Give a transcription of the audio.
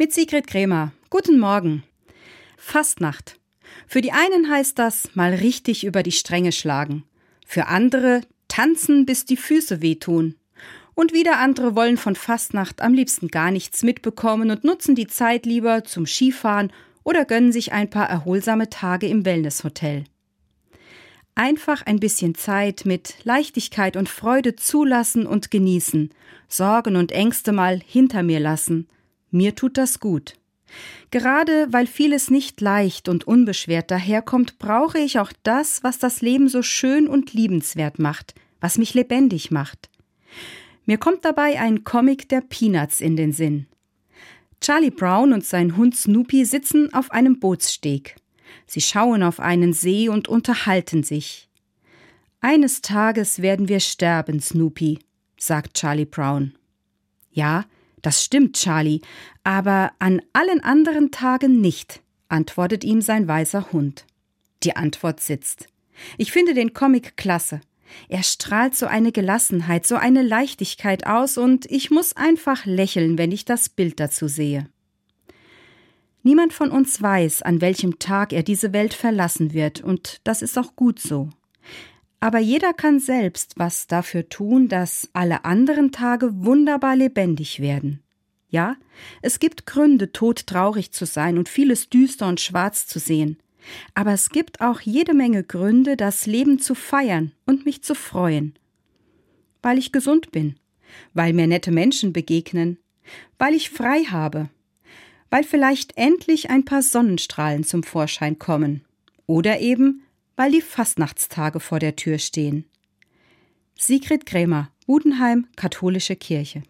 Mit Sigrid Krämer. Guten Morgen. Fastnacht. Für die einen heißt das mal richtig über die Stränge schlagen. Für andere tanzen, bis die Füße wehtun. Und wieder andere wollen von Fastnacht am liebsten gar nichts mitbekommen und nutzen die Zeit lieber zum Skifahren oder gönnen sich ein paar erholsame Tage im Wellnesshotel. Einfach ein bisschen Zeit mit Leichtigkeit und Freude zulassen und genießen, Sorgen und Ängste mal hinter mir lassen – mir tut das gut. Gerade weil vieles nicht leicht und unbeschwert daherkommt, brauche ich auch das, was das Leben so schön und liebenswert macht, was mich lebendig macht. Mir kommt dabei ein Comic der Peanuts in den Sinn. Charlie Brown und sein Hund Snoopy sitzen auf einem Bootssteg. Sie schauen auf einen See und unterhalten sich. Eines Tages werden wir sterben, Snoopy, sagt Charlie Brown. Ja, das stimmt, Charlie, aber an allen anderen Tagen nicht, antwortet ihm sein weißer Hund. Die Antwort sitzt. Ich finde den Comic klasse. Er strahlt so eine Gelassenheit, so eine Leichtigkeit aus, und ich muss einfach lächeln, wenn ich das Bild dazu sehe. Niemand von uns weiß, an welchem Tag er diese Welt verlassen wird, und das ist auch gut so. Aber jeder kann selbst was dafür tun, dass alle anderen Tage wunderbar lebendig werden. Ja, es gibt Gründe, todtraurig zu sein und vieles düster und schwarz zu sehen. Aber es gibt auch jede Menge Gründe, das Leben zu feiern und mich zu freuen. Weil ich gesund bin, weil mir nette Menschen begegnen, weil ich frei habe, weil vielleicht endlich ein paar Sonnenstrahlen zum Vorschein kommen. Oder eben, weil die Fastnachtstage vor der Tür stehen. Sigrid Krämer, Budenheim, Katholische Kirche.